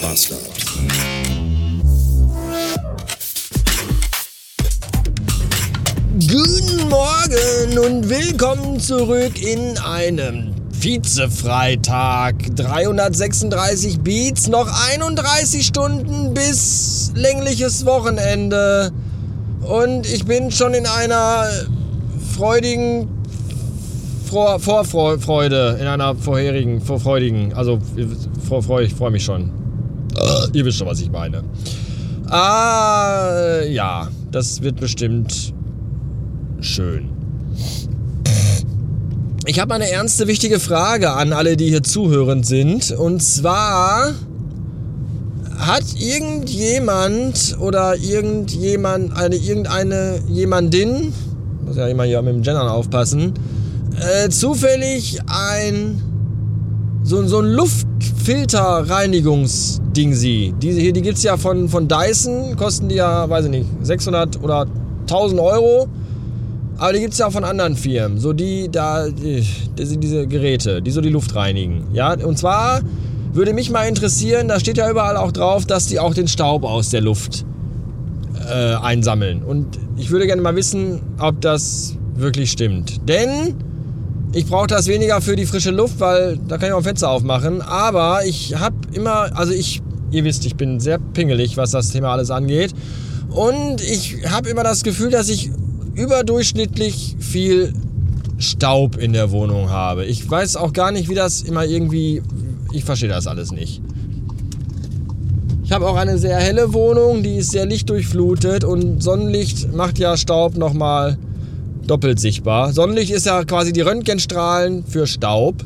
Bastard. Guten Morgen und willkommen zurück in einem Vize-Freitag. 336 Beats, noch 31 Stunden bis längliches Wochenende. Und ich bin schon in einer freudigen Vor Vorfreude, in einer vorherigen, vorfreudigen, also ich freue mich schon. Ihr wisst schon, was ich meine. Ah, ja, das wird bestimmt schön. Ich habe eine ernste, wichtige Frage an alle, die hier zuhörend sind. Und zwar hat irgendjemand oder irgendjemand, eine, irgendeine, jemandin, muss ja immer hier mit dem Gendern aufpassen, äh, zufällig ein so, so ein Luftfilterreinigungsding sie. Hier, die gibt es ja von, von Dyson, kosten die ja, weiß ich nicht, 600 oder 1000 Euro. Aber die gibt es ja auch von anderen Firmen. So die, da, die, diese Geräte, die so die Luft reinigen. Ja, und zwar würde mich mal interessieren, da steht ja überall auch drauf, dass die auch den Staub aus der Luft äh, einsammeln. Und ich würde gerne mal wissen, ob das wirklich stimmt. Denn ich brauche das weniger für die frische Luft, weil da kann ich auch Fenster aufmachen. Aber ich habe immer, also ich, ihr wisst, ich bin sehr pingelig, was das Thema alles angeht. Und ich habe immer das Gefühl, dass ich überdurchschnittlich viel Staub in der Wohnung habe. Ich weiß auch gar nicht, wie das immer irgendwie. Ich verstehe das alles nicht. Ich habe auch eine sehr helle Wohnung, die ist sehr lichtdurchflutet und Sonnenlicht macht ja Staub nochmal doppelt sichtbar. Sonnenlicht ist ja quasi die Röntgenstrahlen für Staub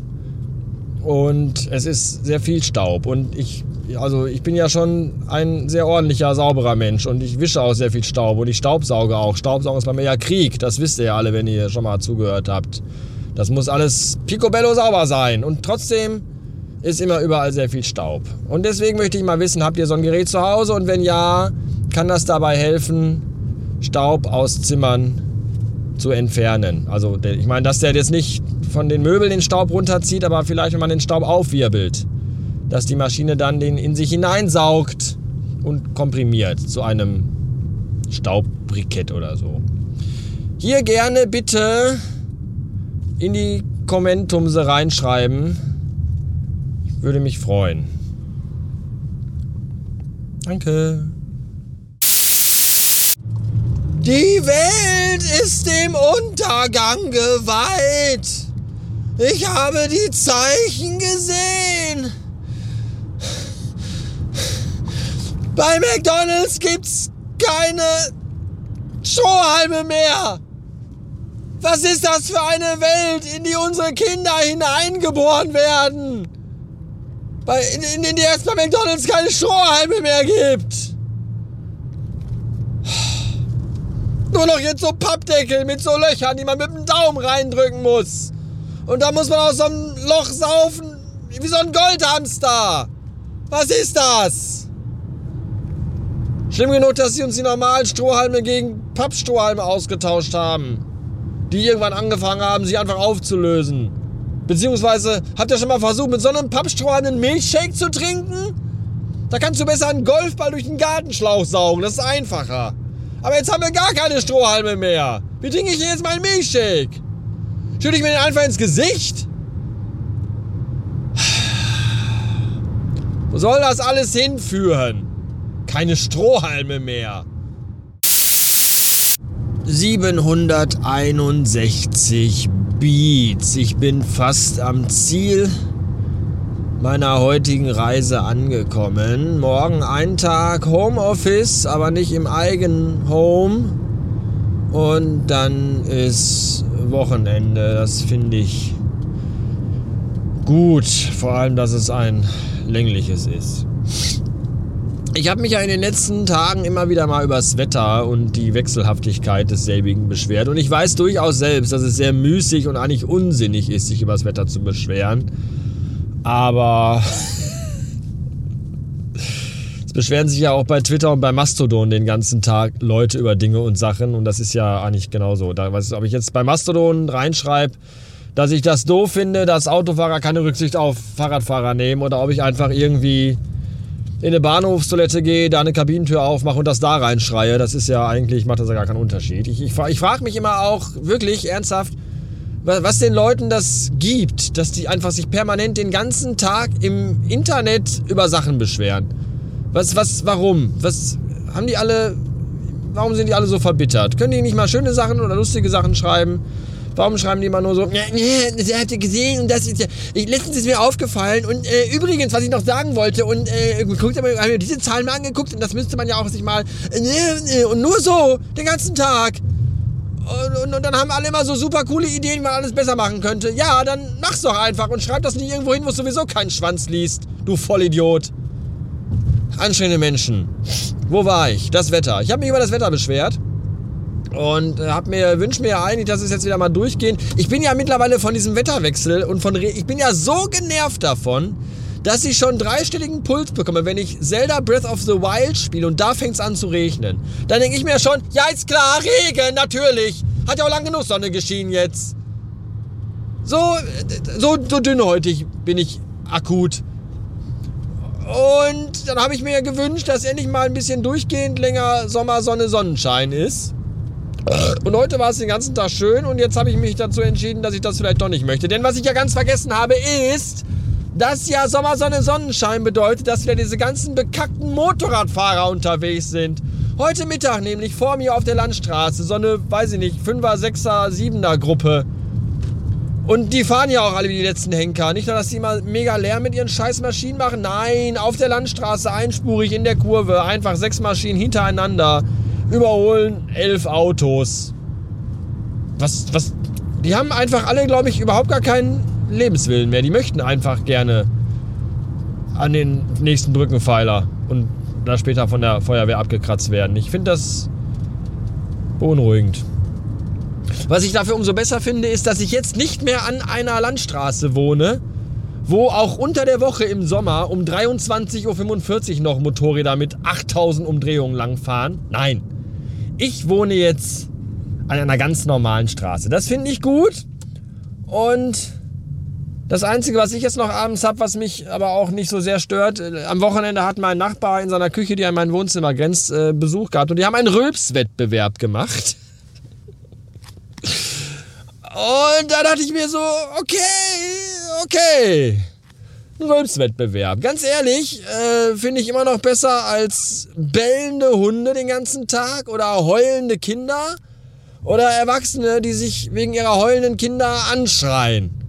und es ist sehr viel Staub und ich also ich bin ja schon ein sehr ordentlicher, sauberer Mensch und ich wische auch sehr viel Staub und ich staubsauge auch. Staubsaugen ist bei mir ja Krieg, das wisst ihr ja alle, wenn ihr schon mal zugehört habt. Das muss alles picobello sauber sein und trotzdem ist immer überall sehr viel Staub. Und deswegen möchte ich mal wissen, habt ihr so ein Gerät zu Hause und wenn ja, kann das dabei helfen, Staub aus Zimmern zu entfernen? Also ich meine, dass der jetzt nicht von den Möbeln den Staub runterzieht, aber vielleicht, wenn man den Staub aufwirbelt dass die Maschine dann den in sich hineinsaugt und komprimiert zu einem Staubbrikett oder so. Hier gerne bitte in die Kommentumse reinschreiben. Ich würde mich freuen. Danke. Die Welt ist dem Untergang geweiht. Ich habe die Zeichen gesehen. Bei McDonald's gibt's keine Strohhalme mehr. Was ist das für eine Welt, in die unsere Kinder hineingeboren werden? Bei, in, in, in der es bei McDonald's keine Strohhalme mehr gibt. Nur noch jetzt so Pappdeckel mit so Löchern, die man mit dem Daumen reindrücken muss. Und da muss man aus so einem Loch saufen, wie so ein Goldhamster. Was ist das? Schlimm genug, dass sie uns die normalen Strohhalme gegen Pappstrohhalme ausgetauscht haben. Die irgendwann angefangen haben, sie einfach aufzulösen. Beziehungsweise, habt ihr schon mal versucht, mit so einem Pappstrohhalm einen Milchshake zu trinken? Da kannst du besser einen Golfball durch den Gartenschlauch saugen, das ist einfacher. Aber jetzt haben wir gar keine Strohhalme mehr. Wie trinke ich denn jetzt meinen Milchshake? Schütte ich mir den einfach ins Gesicht? Wo soll das alles hinführen? keine Strohhalme mehr. 761 Beats. Ich bin fast am Ziel meiner heutigen Reise angekommen. Morgen ein Tag Homeoffice, aber nicht im eigenen Home. Und dann ist Wochenende. Das finde ich gut. Vor allem, dass es ein längliches ist. Ich habe mich ja in den letzten Tagen immer wieder mal über das Wetter und die Wechselhaftigkeit desselbigen beschwert. Und ich weiß durchaus selbst, dass es sehr müßig und eigentlich unsinnig ist, sich über das Wetter zu beschweren. Aber es beschweren sich ja auch bei Twitter und bei Mastodon den ganzen Tag Leute über Dinge und Sachen. Und das ist ja eigentlich genauso. Da, weiß, ob ich jetzt bei Mastodon reinschreibe, dass ich das doof finde, dass Autofahrer keine Rücksicht auf Fahrradfahrer nehmen oder ob ich einfach irgendwie in eine Bahnhofstoilette gehe, da eine Kabinentür aufmache und das da reinschreie, das ist ja eigentlich, macht das ja gar keinen Unterschied. Ich, ich, ich frage mich immer auch wirklich ernsthaft, was den Leuten das gibt, dass die einfach sich permanent den ganzen Tag im Internet über Sachen beschweren. Was, was, warum? Was haben die alle, warum sind die alle so verbittert? Können die nicht mal schöne Sachen oder lustige Sachen schreiben? Warum schreiben die immer nur so, das habt ihr gesehen und das ist ja, letztens ist mir aufgefallen und äh, übrigens, was ich noch sagen wollte und äh, guckt haben wir diese Zahlen mal angeguckt und das müsste man ja auch sich mal, äh, und nur so, den ganzen Tag. Und, und, dann haben alle immer so super coole Ideen, wie man alles besser machen könnte. Ja, dann mach's doch einfach und schreib das nicht irgendwo hin, wo es sowieso keinen Schwanz liest. Du Vollidiot. Anstrengende Menschen. Wo war ich? Das Wetter. Ich habe mich über das Wetter beschwert. Und äh, hab mir, wünsche mir ja eigentlich, dass es jetzt wieder mal durchgehen. Ich bin ja mittlerweile von diesem Wetterwechsel und von Re ich bin ja so genervt davon, dass ich schon dreistelligen Puls bekomme, wenn ich Zelda Breath of the Wild spiele und da fängt es an zu regnen. Dann denke ich mir schon, ja ist klar, Regen, natürlich. Hat ja auch lang genug Sonne geschienen jetzt. So, so, so dünnhäutig bin ich akut. Und dann habe ich mir gewünscht, dass endlich mal ein bisschen durchgehend länger Sommer, Sonne, Sonnenschein ist. Und heute war es den ganzen Tag schön und jetzt habe ich mich dazu entschieden, dass ich das vielleicht doch nicht möchte. Denn was ich ja ganz vergessen habe, ist, dass ja Sommersonne Sonnenschein bedeutet, dass wieder diese ganzen bekackten Motorradfahrer unterwegs sind. Heute Mittag nämlich vor mir auf der Landstraße so eine, weiß ich nicht, 5er, 6er, 7er Gruppe. Und die fahren ja auch alle wie die letzten Henker. Nicht nur, dass sie immer mega Lärm mit ihren scheiß Maschinen machen. Nein, auf der Landstraße einspurig in der Kurve. Einfach sechs Maschinen hintereinander überholen elf Autos. Was, was, die haben einfach alle, glaube ich, überhaupt gar keinen Lebenswillen mehr. Die möchten einfach gerne an den nächsten Brückenpfeiler und da später von der Feuerwehr abgekratzt werden. Ich finde das beunruhigend. Was ich dafür umso besser finde, ist, dass ich jetzt nicht mehr an einer Landstraße wohne, wo auch unter der Woche im Sommer um 23.45 Uhr noch Motorräder mit 8000 Umdrehungen langfahren. Nein, ich wohne jetzt an einer ganz normalen Straße. Das finde ich gut. Und das Einzige, was ich jetzt noch abends habe, was mich aber auch nicht so sehr stört, äh, am Wochenende hat mein Nachbar in seiner Küche, die an mein Wohnzimmer grenzt, äh, Besuch gehabt und die haben einen Rülpswettbewerb gemacht. Und da dachte ich mir so, okay, okay. Ein Rülpswettbewerb. Ganz ehrlich, äh, finde ich immer noch besser als bellende Hunde den ganzen Tag oder heulende Kinder oder Erwachsene, die sich wegen ihrer heulenden Kinder anschreien.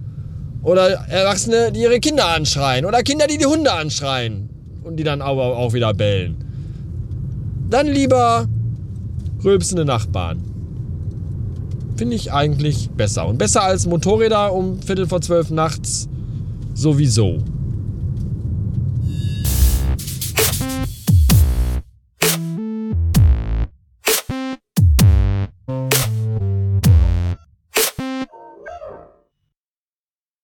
Oder Erwachsene, die ihre Kinder anschreien. Oder Kinder, die die Hunde anschreien. Und die dann aber auch wieder bellen. Dann lieber rülpsende Nachbarn. Finde ich eigentlich besser. Und besser als Motorräder um Viertel vor zwölf nachts sowieso.